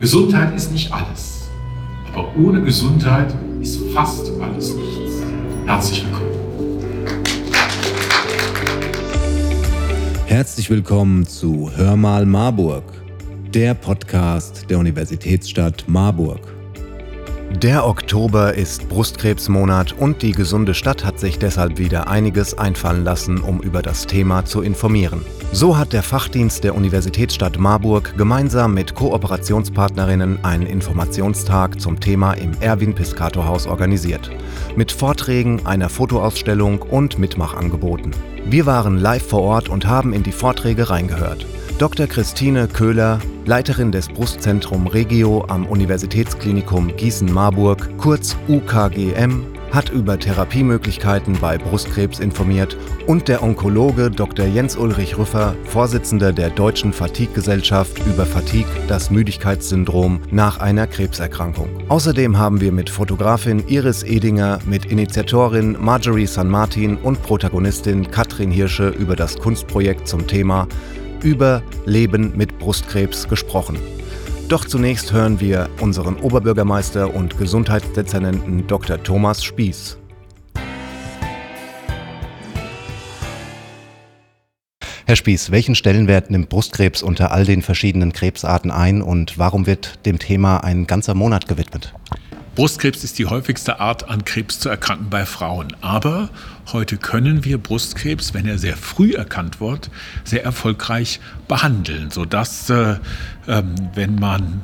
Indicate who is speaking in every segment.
Speaker 1: Gesundheit ist nicht alles, aber ohne Gesundheit ist fast alles nichts. Herzlich willkommen.
Speaker 2: Herzlich willkommen zu Hör mal Marburg, der Podcast der Universitätsstadt Marburg.
Speaker 3: Der Oktober ist Brustkrebsmonat und die gesunde Stadt hat sich deshalb wieder einiges einfallen lassen, um über das Thema zu informieren. So hat der Fachdienst der Universitätsstadt Marburg gemeinsam mit Kooperationspartnerinnen einen Informationstag zum Thema im Erwin Piscator Haus organisiert. Mit Vorträgen, einer Fotoausstellung und Mitmachangeboten. Wir waren live vor Ort und haben in die Vorträge reingehört. Dr. Christine Köhler, Leiterin des Brustzentrum Regio am Universitätsklinikum Gießen-Marburg, kurz UKGM, hat über Therapiemöglichkeiten bei Brustkrebs informiert und der Onkologe Dr. Jens Ulrich Rüffer, Vorsitzender der Deutschen Fatigue-Gesellschaft über Fatigue, das Müdigkeitssyndrom nach einer Krebserkrankung. Außerdem haben wir mit Fotografin Iris Edinger, mit Initiatorin Marjorie San Martin und Protagonistin Katrin Hirsche über das Kunstprojekt zum Thema über Leben mit Brustkrebs gesprochen. Doch zunächst hören wir unseren Oberbürgermeister und Gesundheitsdezernenten Dr. Thomas Spieß. Herr Spieß, welchen Stellenwert nimmt Brustkrebs unter all den verschiedenen Krebsarten ein und warum wird dem Thema ein ganzer Monat gewidmet?
Speaker 1: Brustkrebs ist die häufigste Art, an Krebs zu erkranken bei Frauen. Aber heute können wir Brustkrebs, wenn er sehr früh erkannt wird, sehr erfolgreich behandeln, sodass, äh, äh, wenn man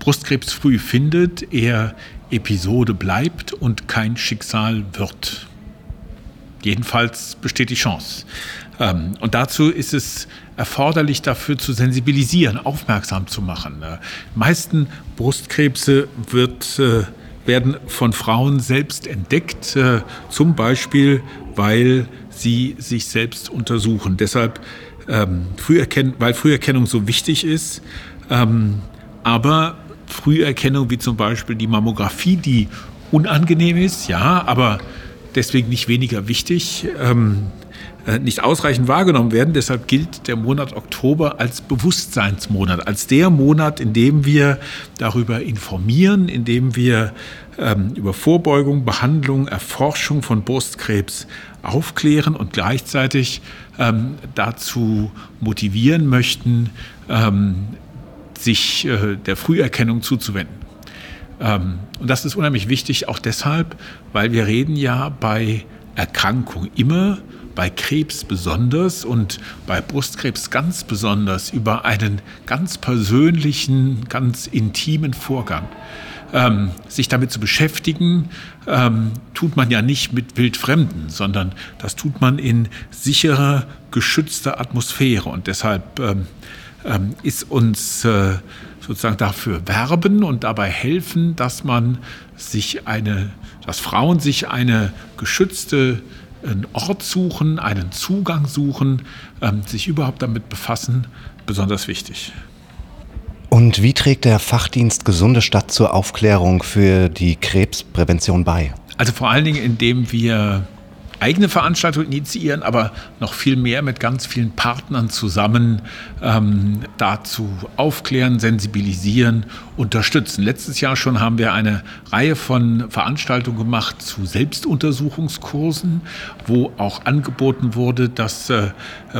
Speaker 1: Brustkrebs früh findet, er Episode bleibt und kein Schicksal wird. Jedenfalls besteht die Chance. Ähm, und dazu ist es erforderlich, dafür zu sensibilisieren, aufmerksam zu machen. Die äh, meisten Brustkrebse wird äh, werden von Frauen selbst entdeckt, äh, zum Beispiel, weil sie sich selbst untersuchen. Deshalb, ähm, Früherken weil Früherkennung so wichtig ist, ähm, aber Früherkennung wie zum Beispiel die Mammographie, die unangenehm ist, ja, aber deswegen nicht weniger wichtig, ähm, äh, nicht ausreichend wahrgenommen werden. Deshalb gilt der Monat Oktober als Bewusstseinsmonat, als der Monat, in dem wir darüber informieren, in dem wir ähm, über Vorbeugung, Behandlung, Erforschung von Brustkrebs aufklären und gleichzeitig ähm, dazu motivieren möchten, ähm, sich äh, der Früherkennung zuzuwenden. Ähm, und das ist unheimlich wichtig, auch deshalb, weil wir reden ja bei Erkrankung immer bei Krebs besonders und bei Brustkrebs ganz besonders über einen ganz persönlichen, ganz intimen Vorgang. Ähm, sich damit zu beschäftigen, ähm, tut man ja nicht mit Wildfremden, sondern das tut man in sicherer, geschützter Atmosphäre. Und deshalb ähm, ähm ist uns äh, sozusagen dafür werben und dabei helfen, dass man sich eine, dass Frauen sich eine geschützte einen Ort suchen, einen Zugang suchen, ähm, sich überhaupt damit befassen, besonders wichtig.
Speaker 3: Und wie trägt der Fachdienst Gesunde Stadt zur Aufklärung für die Krebsprävention bei?
Speaker 1: Also vor allen Dingen, indem wir eigene Veranstaltungen initiieren, aber noch viel mehr mit ganz vielen Partnern zusammen ähm, dazu aufklären, sensibilisieren, unterstützen. Letztes Jahr schon haben wir eine Reihe von Veranstaltungen gemacht zu Selbstuntersuchungskursen, wo auch angeboten wurde, dass äh,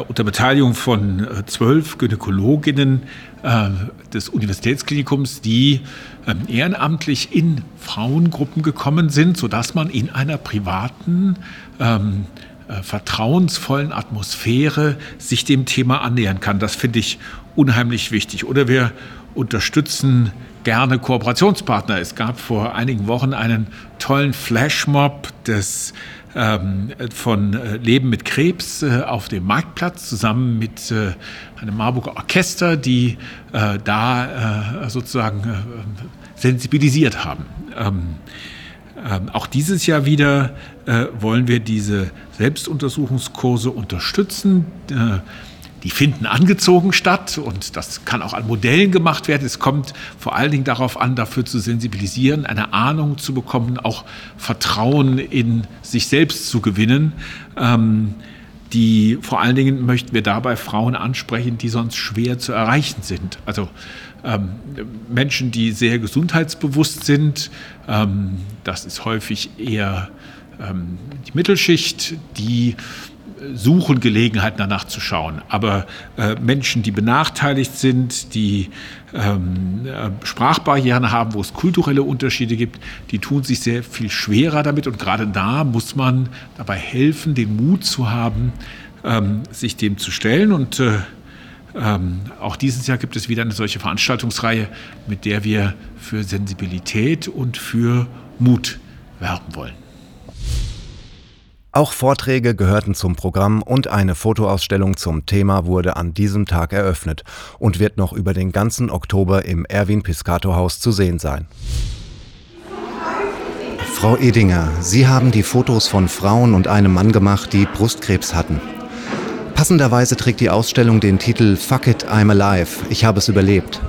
Speaker 1: unter Beteiligung von äh, zwölf Gynäkologinnen äh, des Universitätsklinikums, die ähm, ehrenamtlich in Frauengruppen gekommen sind, sodass man in einer privaten, ähm, äh, vertrauensvollen Atmosphäre sich dem Thema annähern kann. Das finde ich unheimlich wichtig. Oder wir unterstützen gerne Kooperationspartner. Es gab vor einigen Wochen einen tollen Flashmob des ähm, von äh, Leben mit Krebs äh, auf dem Marktplatz zusammen mit einem Marburger Orchester, die da sozusagen sensibilisiert haben. Ähm, ähm, auch dieses Jahr wieder wollen wir diese Selbstuntersuchungskurse unterstützen. Die finden angezogen statt und das kann auch an Modellen gemacht werden. Es kommt vor allen Dingen darauf an, dafür zu sensibilisieren, eine Ahnung zu bekommen, auch Vertrauen in sich selbst zu gewinnen. Ähm, die vor allen Dingen möchten wir dabei Frauen ansprechen, die sonst schwer zu erreichen sind. Also ähm, Menschen, die sehr gesundheitsbewusst sind. Ähm, das ist häufig eher ähm, die Mittelschicht, die suchen Gelegenheit danach zu schauen. Aber äh, Menschen, die benachteiligt sind, die ähm, äh, Sprachbarrieren haben, wo es kulturelle Unterschiede gibt, die tun sich sehr viel schwerer damit. Und gerade da muss man dabei helfen, den Mut zu haben, ähm, sich dem zu stellen. Und äh, ähm, auch dieses Jahr gibt es wieder eine solche Veranstaltungsreihe, mit der wir für Sensibilität und für Mut werben wollen.
Speaker 3: Auch Vorträge gehörten zum Programm und eine Fotoausstellung zum Thema wurde an diesem Tag eröffnet und wird noch über den ganzen Oktober im Erwin Piscato Haus zu sehen sein. Frau Edinger, Sie haben die Fotos von Frauen und einem Mann gemacht, die Brustkrebs hatten. Passenderweise trägt die Ausstellung den Titel Fuck it, I'm alive. Ich habe es überlebt.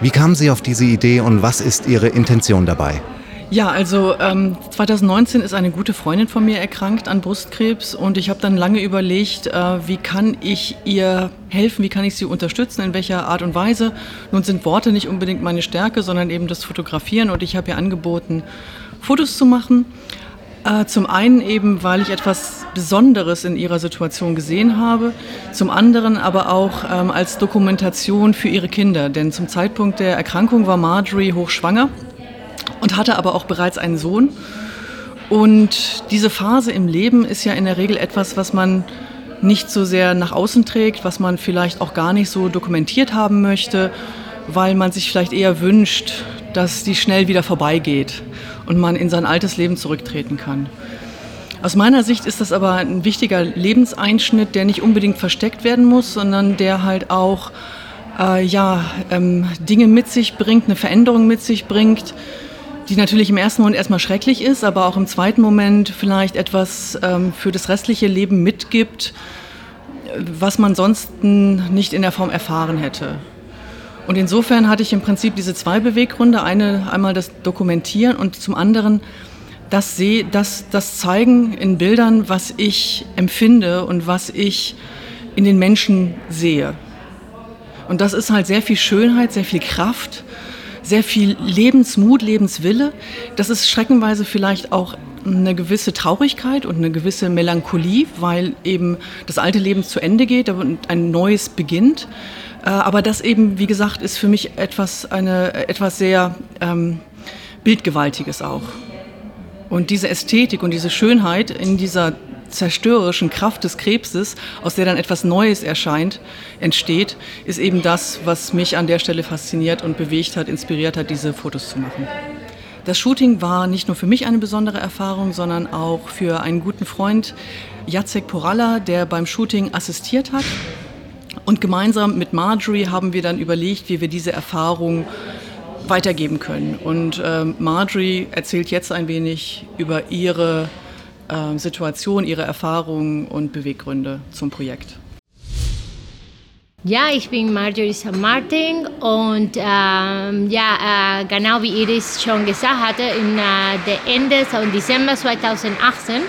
Speaker 3: Wie kamen Sie auf diese Idee und was ist Ihre Intention dabei?
Speaker 4: Ja, also ähm, 2019 ist eine gute Freundin von mir erkrankt an Brustkrebs und ich habe dann lange überlegt, äh, wie kann ich ihr helfen, wie kann ich sie unterstützen, in welcher Art und Weise. Nun sind Worte nicht unbedingt meine Stärke, sondern eben das Fotografieren und ich habe ihr angeboten, Fotos zu machen. Äh, zum einen eben, weil ich etwas Besonderes in ihrer Situation gesehen habe, zum anderen aber auch ähm, als Dokumentation für ihre Kinder, denn zum Zeitpunkt der Erkrankung war Marjorie hochschwanger und hatte aber auch bereits einen Sohn. Und diese Phase im Leben ist ja in der Regel etwas, was man nicht so sehr nach außen trägt, was man vielleicht auch gar nicht so dokumentiert haben möchte, weil man sich vielleicht eher wünscht, dass die schnell wieder vorbeigeht und man in sein altes Leben zurücktreten kann. Aus meiner Sicht ist das aber ein wichtiger Lebenseinschnitt, der nicht unbedingt versteckt werden muss, sondern der halt auch äh, ja, ähm, Dinge mit sich bringt, eine Veränderung mit sich bringt, die natürlich im ersten Moment erstmal schrecklich ist, aber auch im zweiten Moment vielleicht etwas ähm, für das restliche Leben mitgibt, was man sonst nicht in der Form erfahren hätte. Und insofern hatte ich im Prinzip diese zwei Beweggründe. Eine, einmal das Dokumentieren und zum anderen das, das, das Zeigen in Bildern, was ich empfinde und was ich in den Menschen sehe. Und das ist halt sehr viel Schönheit, sehr viel Kraft, sehr viel Lebensmut, Lebenswille. Das ist schreckenweise vielleicht auch eine gewisse Traurigkeit und eine gewisse Melancholie, weil eben das alte Leben zu Ende geht und ein neues beginnt. Äh, aber das eben, wie gesagt, ist für mich etwas, eine, etwas sehr ähm, Bildgewaltiges auch. Und diese Ästhetik und diese Schönheit in dieser zerstörerischen Kraft des Krebses, aus der dann etwas Neues erscheint, entsteht, ist eben das, was mich an der Stelle fasziniert und bewegt hat, inspiriert hat, diese Fotos zu machen. Das Shooting war nicht nur für mich eine besondere Erfahrung, sondern auch für einen guten Freund, Jacek Poralla, der beim Shooting assistiert hat. Und gemeinsam mit Marjorie haben wir dann überlegt, wie wir diese Erfahrung weitergeben können. Und äh, Marjorie erzählt jetzt ein wenig über ihre äh, Situation, ihre Erfahrungen und Beweggründe zum Projekt.
Speaker 5: Ja, ich bin Marjorie St. Martin und ähm, ja, äh, genau wie Iris schon gesagt hatte, im äh, Ende so Dezember 2018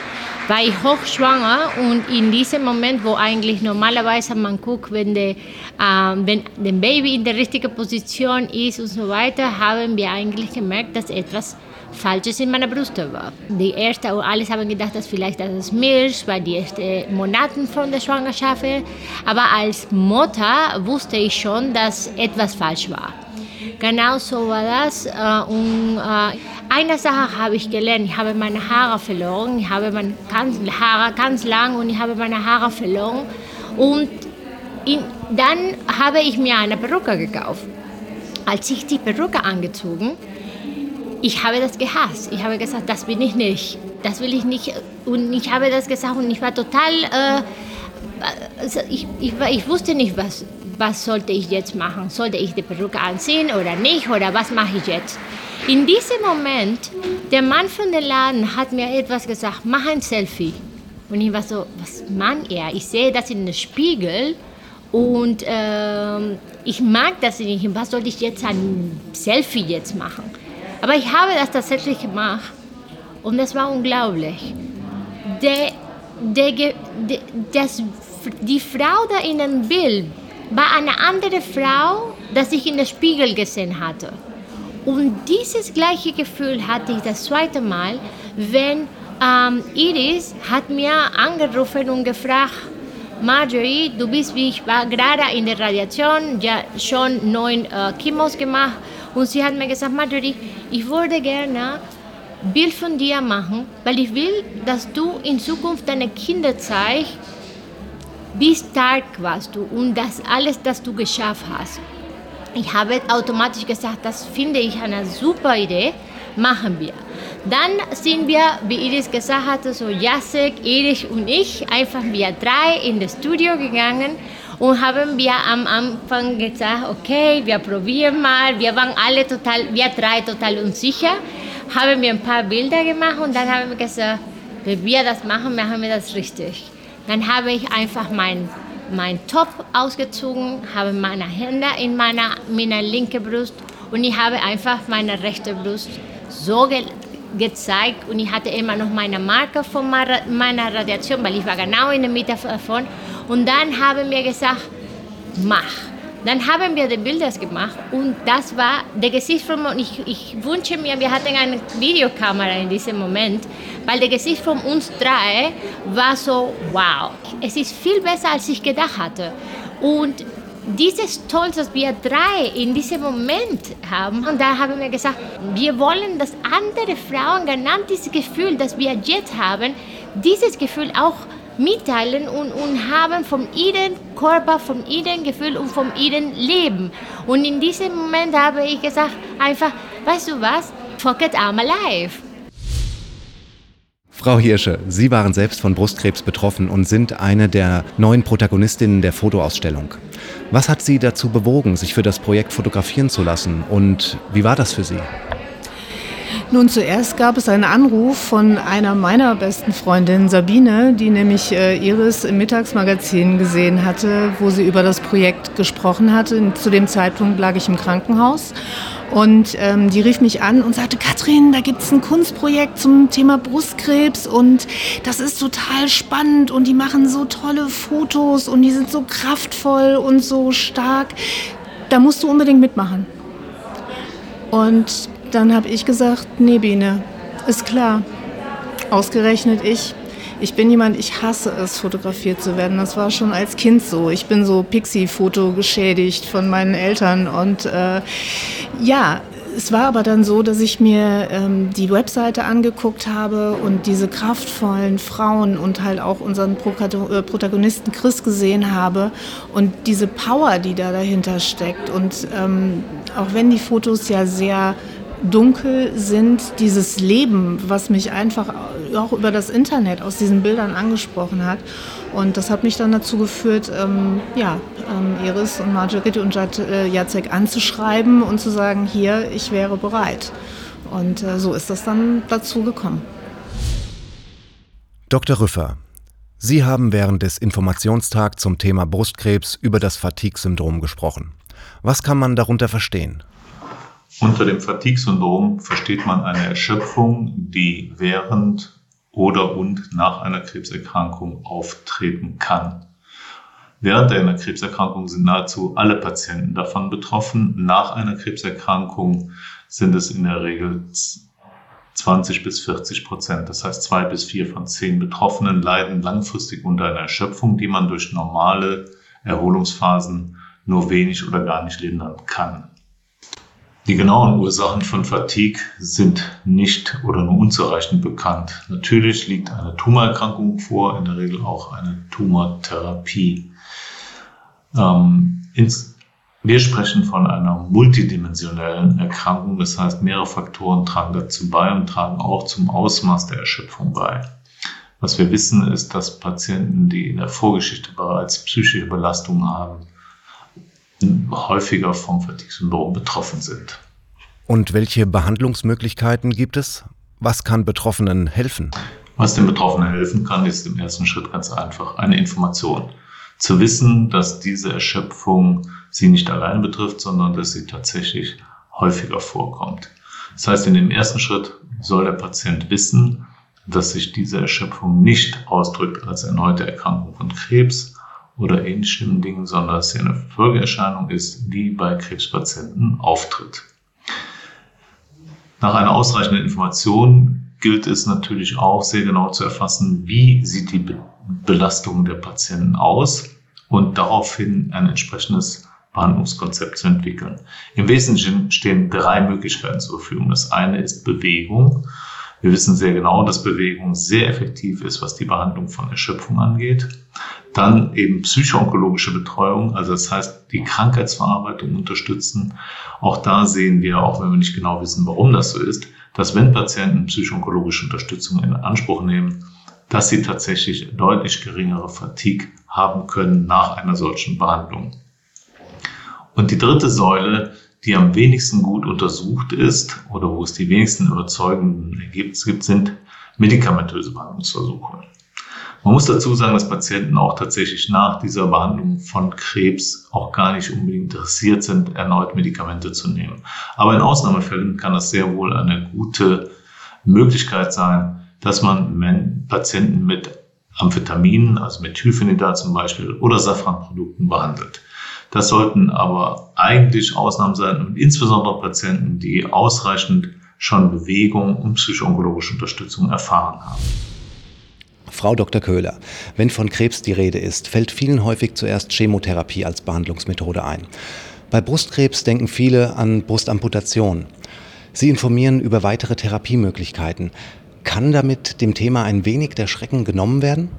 Speaker 5: war ich hochschwanger und in diesem Moment, wo eigentlich normalerweise man guckt, wenn, der äh, wenn der Baby in der richtigen Position ist und so weiter, haben wir eigentlich gemerkt, dass etwas Falsches in meiner Brust war. Die erste, alles haben gedacht, dass vielleicht das Milch, weil die ersten Monate von der Schwangerschaft. Aber als Mutter wusste ich schon, dass etwas falsch war. Genau so war das. Äh, und äh, eine Sache habe ich gelernt. Ich habe meine Haare verloren. Ich habe meine Haare ganz lang und ich habe meine Haare verloren. Und in, dann habe ich mir eine Perücke gekauft. Als ich die Perücke angezogen, ich habe das gehasst. Ich habe gesagt, das bin ich nicht. Das will ich nicht. Und ich habe das gesagt und ich war total. Äh, also ich, ich, ich wusste nicht, was, was sollte ich jetzt machen. Sollte ich die Perücke anziehen oder nicht? Oder was mache ich jetzt? In diesem Moment, der Mann von dem Laden hat mir etwas gesagt, mach ein Selfie. Und ich war so, was meint er? Ich sehe das in den Spiegel und äh, ich mag das nicht. Was soll ich jetzt ein Selfie jetzt machen? Aber ich habe das tatsächlich gemacht und das war unglaublich. Der, der, der, das, die Frau da in dem Bild war eine andere Frau, das ich in den Spiegel gesehen hatte. Und dieses gleiche Gefühl hatte ich das zweite Mal, wenn ähm, Iris hat mir angerufen und gefragt, Marjorie, du bist wie ich war gerade in der Radiation, ja schon neun äh, Chemos gemacht und sie hat mir gesagt, Marjorie, ich würde gerne Bild von dir machen, weil ich will, dass du in Zukunft deine Kinder zeigst, wie stark warst du und das alles, das du geschafft hast. Ich habe automatisch gesagt, das finde ich eine super Idee, machen wir. Dann sind wir, wie Iris gesagt hatte, so Jacek, Iris und ich, einfach wir drei in das Studio gegangen und haben wir am Anfang gesagt, okay, wir probieren mal. Wir waren alle total, wir drei total unsicher, haben wir ein paar Bilder gemacht und dann haben wir gesagt, wenn wir das machen, machen wir das richtig. Dann habe ich einfach mein, mein Top ausgezogen, habe meine Hände in meiner, meiner linken Brust und ich habe einfach meine rechte Brust so ge gezeigt und ich hatte immer noch meine Marke von meiner Radiation, weil ich war genau in der Mitte davon. Und dann haben wir gesagt, mach. Dann haben wir die Bilder gemacht und das war der Gesicht von ich, ich wünsche mir, wir hatten eine Videokamera in diesem Moment, weil der Gesicht von uns drei war so, wow, es ist viel besser, als ich gedacht hatte. Und dieses Stolz, das wir drei in diesem Moment haben, und da haben wir gesagt, wir wollen, dass andere Frauen genau dieses Gefühl, das wir jetzt haben, dieses Gefühl auch mitteilen und, und haben von ihrem Körper, von ihrem Gefühl und von ihrem Leben. Und in diesem Moment habe ich gesagt, einfach, weißt du was, fuck it, I'm alive.
Speaker 3: Frau Hirsche, Sie waren selbst von Brustkrebs betroffen und sind eine der neuen Protagonistinnen der Fotoausstellung. Was hat Sie dazu bewogen, sich für das Projekt fotografieren zu lassen und wie war das für Sie?
Speaker 6: Nun, zuerst gab es einen Anruf von einer meiner besten Freundinnen, Sabine, die nämlich äh, Iris im Mittagsmagazin gesehen hatte, wo sie über das Projekt gesprochen hatte. Zu dem Zeitpunkt lag ich im Krankenhaus und ähm, die rief mich an und sagte, Katrin, da gibt es ein Kunstprojekt zum Thema Brustkrebs und das ist total spannend und die machen so tolle Fotos und die sind so kraftvoll und so stark. Da musst du unbedingt mitmachen. Und dann habe ich gesagt, nee, Biene, ist klar. Ausgerechnet ich. Ich bin jemand, ich hasse es, fotografiert zu werden. Das war schon als Kind so. Ich bin so Pixie-Foto geschädigt von meinen Eltern. Und äh, ja, es war aber dann so, dass ich mir ähm, die Webseite angeguckt habe und diese kraftvollen Frauen und halt auch unseren äh, Protagonisten Chris gesehen habe und diese Power, die da dahinter steckt. Und ähm, auch wenn die Fotos ja sehr dunkel sind, dieses Leben, was mich einfach auch über das Internet aus diesen Bildern angesprochen hat. Und das hat mich dann dazu geführt, ähm, ja, ähm, Iris und Marjorie und äh, Jacek anzuschreiben und zu sagen, hier, ich wäre bereit. Und äh, so ist das dann dazu gekommen.
Speaker 3: Dr. Rüffer, Sie haben während des Informationstags zum Thema Brustkrebs über das Fatigue-Syndrom gesprochen. Was kann man darunter verstehen?
Speaker 7: Unter dem Fatigue-Syndrom versteht man eine Erschöpfung, die während oder und nach einer Krebserkrankung auftreten kann. Während einer Krebserkrankung sind nahezu alle Patienten davon betroffen. Nach einer Krebserkrankung sind es in der Regel 20 bis 40 Prozent. Das heißt, zwei bis vier von zehn Betroffenen leiden langfristig unter einer Erschöpfung, die man durch normale Erholungsphasen nur wenig oder gar nicht lindern kann. Die genauen Ursachen von Fatigue sind nicht oder nur unzureichend bekannt. Natürlich liegt eine Tumorerkrankung vor, in der Regel auch eine Tumortherapie. Ähm, ins, wir sprechen von einer multidimensionellen Erkrankung, das heißt mehrere Faktoren tragen dazu bei und tragen auch zum Ausmaß der Erschöpfung bei. Was wir wissen ist, dass Patienten, die in der Vorgeschichte bereits psychische Belastungen haben, häufiger vom Fatigue-Syndrom betroffen sind.
Speaker 3: Und welche Behandlungsmöglichkeiten gibt es? Was kann Betroffenen helfen?
Speaker 7: Was den Betroffenen helfen kann, ist im ersten Schritt ganz einfach eine Information. Zu wissen, dass diese Erschöpfung sie nicht allein betrifft, sondern dass sie tatsächlich häufiger vorkommt. Das heißt, in dem ersten Schritt soll der Patient wissen, dass sich diese Erschöpfung nicht ausdrückt als erneute Erkrankung von Krebs oder ähnlichen Dingen, sondern dass sie eine Folgeerscheinung ist, die bei Krebspatienten auftritt. Nach einer ausreichenden Information gilt es natürlich auch sehr genau zu erfassen, wie sieht die Belastung der Patienten aus und daraufhin ein entsprechendes Behandlungskonzept zu entwickeln. Im Wesentlichen stehen drei Möglichkeiten zur Verfügung. Das eine ist Bewegung. Wir wissen sehr genau, dass Bewegung sehr effektiv ist, was die Behandlung von Erschöpfung angeht. Dann eben psychoonkologische Betreuung, also das heißt die Krankheitsverarbeitung unterstützen. Auch da sehen wir, auch wenn wir nicht genau wissen, warum das so ist, dass wenn Patienten psychoonkologische Unterstützung in Anspruch nehmen, dass sie tatsächlich deutlich geringere Fatigue haben können nach einer solchen Behandlung. Und die dritte Säule, die am wenigsten gut untersucht ist oder wo es die wenigsten überzeugenden Ergebnisse gibt, sind medikamentöse Behandlungsversuche. Man muss dazu sagen, dass Patienten auch tatsächlich nach dieser Behandlung von Krebs auch gar nicht unbedingt interessiert sind, erneut Medikamente zu nehmen. Aber in Ausnahmefällen kann das sehr wohl eine gute Möglichkeit sein, dass man Patienten mit Amphetaminen, also Methylphenidat zum Beispiel, oder Safranprodukten behandelt. Das sollten aber eigentlich Ausnahmen sein und insbesondere Patienten, die ausreichend schon Bewegung und psychoonkologische Unterstützung erfahren haben.
Speaker 3: Frau Dr. Köhler, wenn von Krebs die Rede ist, fällt vielen häufig zuerst Chemotherapie als Behandlungsmethode ein. Bei Brustkrebs denken viele an Brustamputation. Sie informieren über weitere Therapiemöglichkeiten. Kann damit dem Thema ein wenig der Schrecken genommen werden?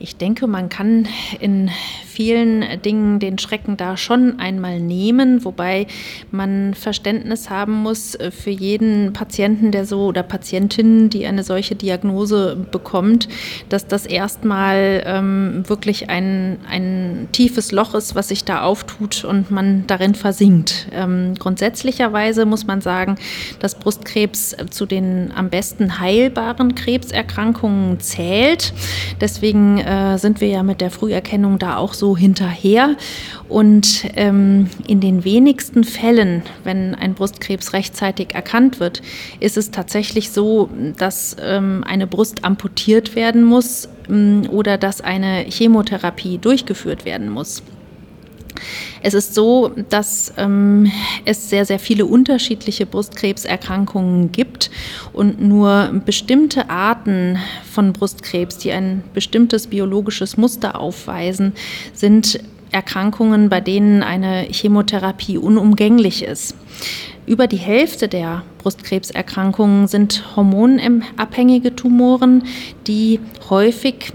Speaker 8: Ich denke, man kann in vielen Dingen den Schrecken da schon einmal nehmen, wobei man Verständnis haben muss äh, für jeden Patienten, der so oder Patientin, die eine solche Diagnose bekommt, dass das erstmal ähm, wirklich ein, ein tiefes Loch ist, was sich da auftut und man darin versinkt. Ähm, grundsätzlicherweise muss man sagen, dass Brustkrebs zu den am besten heilbaren Krebserkrankungen zählt. Deswegen äh, äh, sind wir ja mit der Früherkennung da auch so hinterher. Und ähm, in den wenigsten Fällen, wenn ein Brustkrebs rechtzeitig erkannt wird, ist es tatsächlich so, dass ähm, eine Brust amputiert werden muss ähm, oder dass eine Chemotherapie durchgeführt werden muss. Es ist so, dass ähm, es sehr, sehr viele unterschiedliche Brustkrebserkrankungen gibt und nur bestimmte Arten von Brustkrebs, die ein bestimmtes biologisches Muster aufweisen, sind Erkrankungen, bei denen eine Chemotherapie unumgänglich ist. Über die Hälfte der Brustkrebserkrankungen sind hormonabhängige Tumoren, die häufig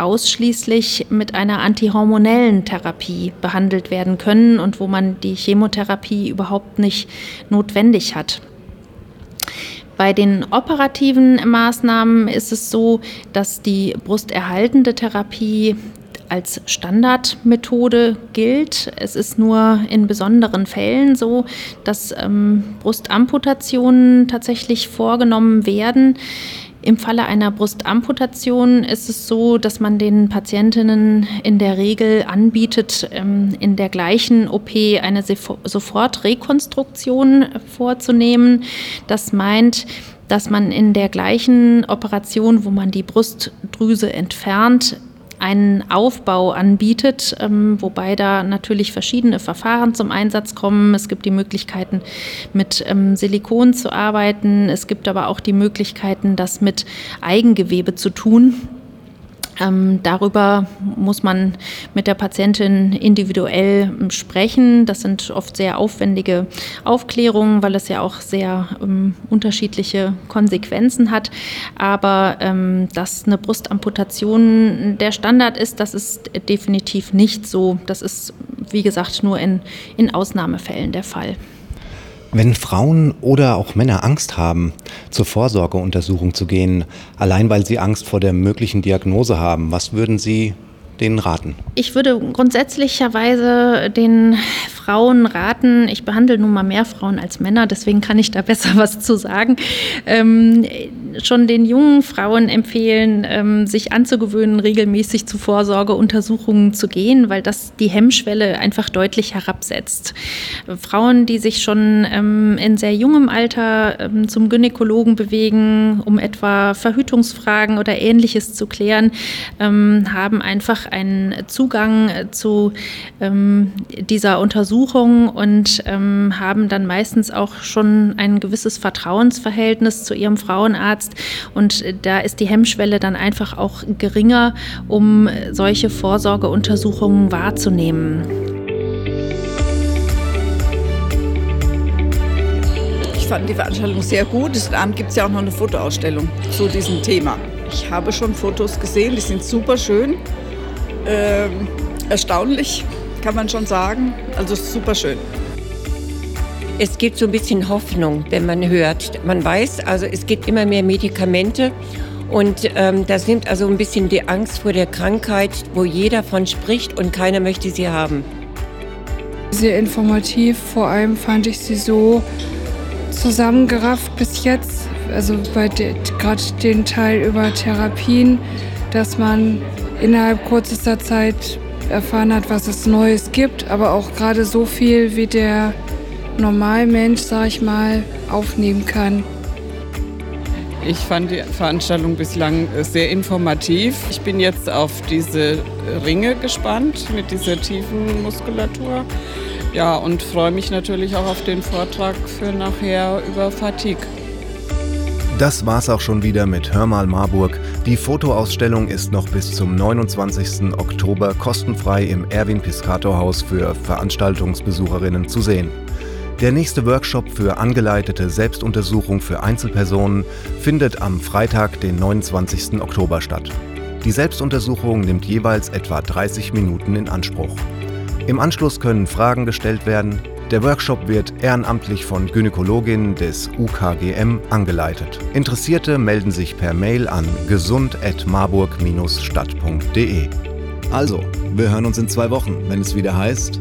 Speaker 8: ausschließlich mit einer antihormonellen Therapie behandelt werden können und wo man die Chemotherapie überhaupt nicht notwendig hat. Bei den operativen Maßnahmen ist es so, dass die brusterhaltende Therapie als Standardmethode gilt. Es ist nur in besonderen Fällen so, dass ähm, Brustamputationen tatsächlich vorgenommen werden. Im Falle einer Brustamputation ist es so, dass man den Patientinnen in der Regel anbietet, ähm, in der gleichen OP eine Sofortrekonstruktion vorzunehmen. Das meint, dass man in der gleichen Operation, wo man die Brustdrüse entfernt, einen Aufbau anbietet, ähm, wobei da natürlich verschiedene Verfahren zum Einsatz kommen. Es gibt die Möglichkeiten, mit ähm, Silikon zu arbeiten. Es gibt aber auch die Möglichkeiten, das mit Eigengewebe zu tun. Ähm, darüber muss man mit der Patientin individuell ähm, sprechen. Das sind oft sehr aufwendige Aufklärungen, weil es ja auch sehr ähm, unterschiedliche Konsequenzen hat. Aber ähm, dass eine Brustamputation der Standard ist, das ist definitiv nicht so. Das ist, wie gesagt, nur in, in Ausnahmefällen der Fall.
Speaker 3: Wenn Frauen oder auch Männer Angst haben, zur Vorsorgeuntersuchung zu gehen, allein weil sie Angst vor der möglichen Diagnose haben, was würden Sie denen raten?
Speaker 8: Ich würde grundsätzlicherweise den Frauen raten, ich behandle nun mal mehr Frauen als Männer, deswegen kann ich da besser was zu sagen, ähm, schon den jungen Frauen empfehlen, ähm, sich anzugewöhnen, regelmäßig zu Vorsorgeuntersuchungen zu gehen, weil das die Hemmschwelle einfach deutlich herabsetzt. Frauen, die sich schon ähm, in sehr jungem Alter ähm, zum Gynäkologen bewegen, um etwa Verhütungsfragen oder ähnliches zu klären, ähm, haben einfach einen Zugang zu ähm, dieser Untersuchung und ähm, haben dann meistens auch schon ein gewisses Vertrauensverhältnis zu ihrem Frauenarzt. Und da ist die Hemmschwelle dann einfach auch geringer, um solche Vorsorgeuntersuchungen wahrzunehmen.
Speaker 9: Ich fand die Veranstaltung sehr gut. Diesen Abend gibt es ja auch noch eine Fotoausstellung zu diesem Thema. Ich habe schon Fotos gesehen, die sind super schön. Ähm, erstaunlich, kann man schon sagen. Also super schön.
Speaker 10: Es gibt so ein bisschen Hoffnung, wenn man hört. Man weiß, also es gibt immer mehr Medikamente und ähm, das nimmt also ein bisschen die Angst vor der Krankheit, wo jeder von spricht und keiner möchte sie haben.
Speaker 11: Sehr informativ, vor allem fand ich sie so zusammengerafft bis jetzt, also bei gerade den Teil über Therapien, dass man innerhalb kürzester Zeit erfahren hat, was es Neues gibt, aber auch gerade so viel, wie der Normalmensch, sag ich mal, aufnehmen kann.
Speaker 12: Ich fand die Veranstaltung bislang sehr informativ. Ich bin jetzt auf diese Ringe gespannt mit dieser tiefen Muskulatur. Ja, und freue mich natürlich auch auf den Vortrag für nachher über Fatigue.
Speaker 3: Das war's auch schon wieder mit Hör mal Marburg. Die Fotoausstellung ist noch bis zum 29. Oktober kostenfrei im Erwin Piscator Haus für Veranstaltungsbesucherinnen zu sehen. Der nächste Workshop für angeleitete Selbstuntersuchung für Einzelpersonen findet am Freitag, den 29. Oktober statt. Die Selbstuntersuchung nimmt jeweils etwa 30 Minuten in Anspruch. Im Anschluss können Fragen gestellt werden. Der Workshop wird ehrenamtlich von Gynäkologinnen des UKGM angeleitet. Interessierte melden sich per Mail an gesund.marburg-stadt.de.
Speaker 2: Also, wir hören uns in zwei Wochen, wenn es wieder heißt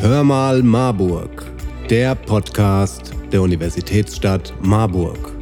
Speaker 2: Hör mal Marburg, der Podcast der Universitätsstadt Marburg.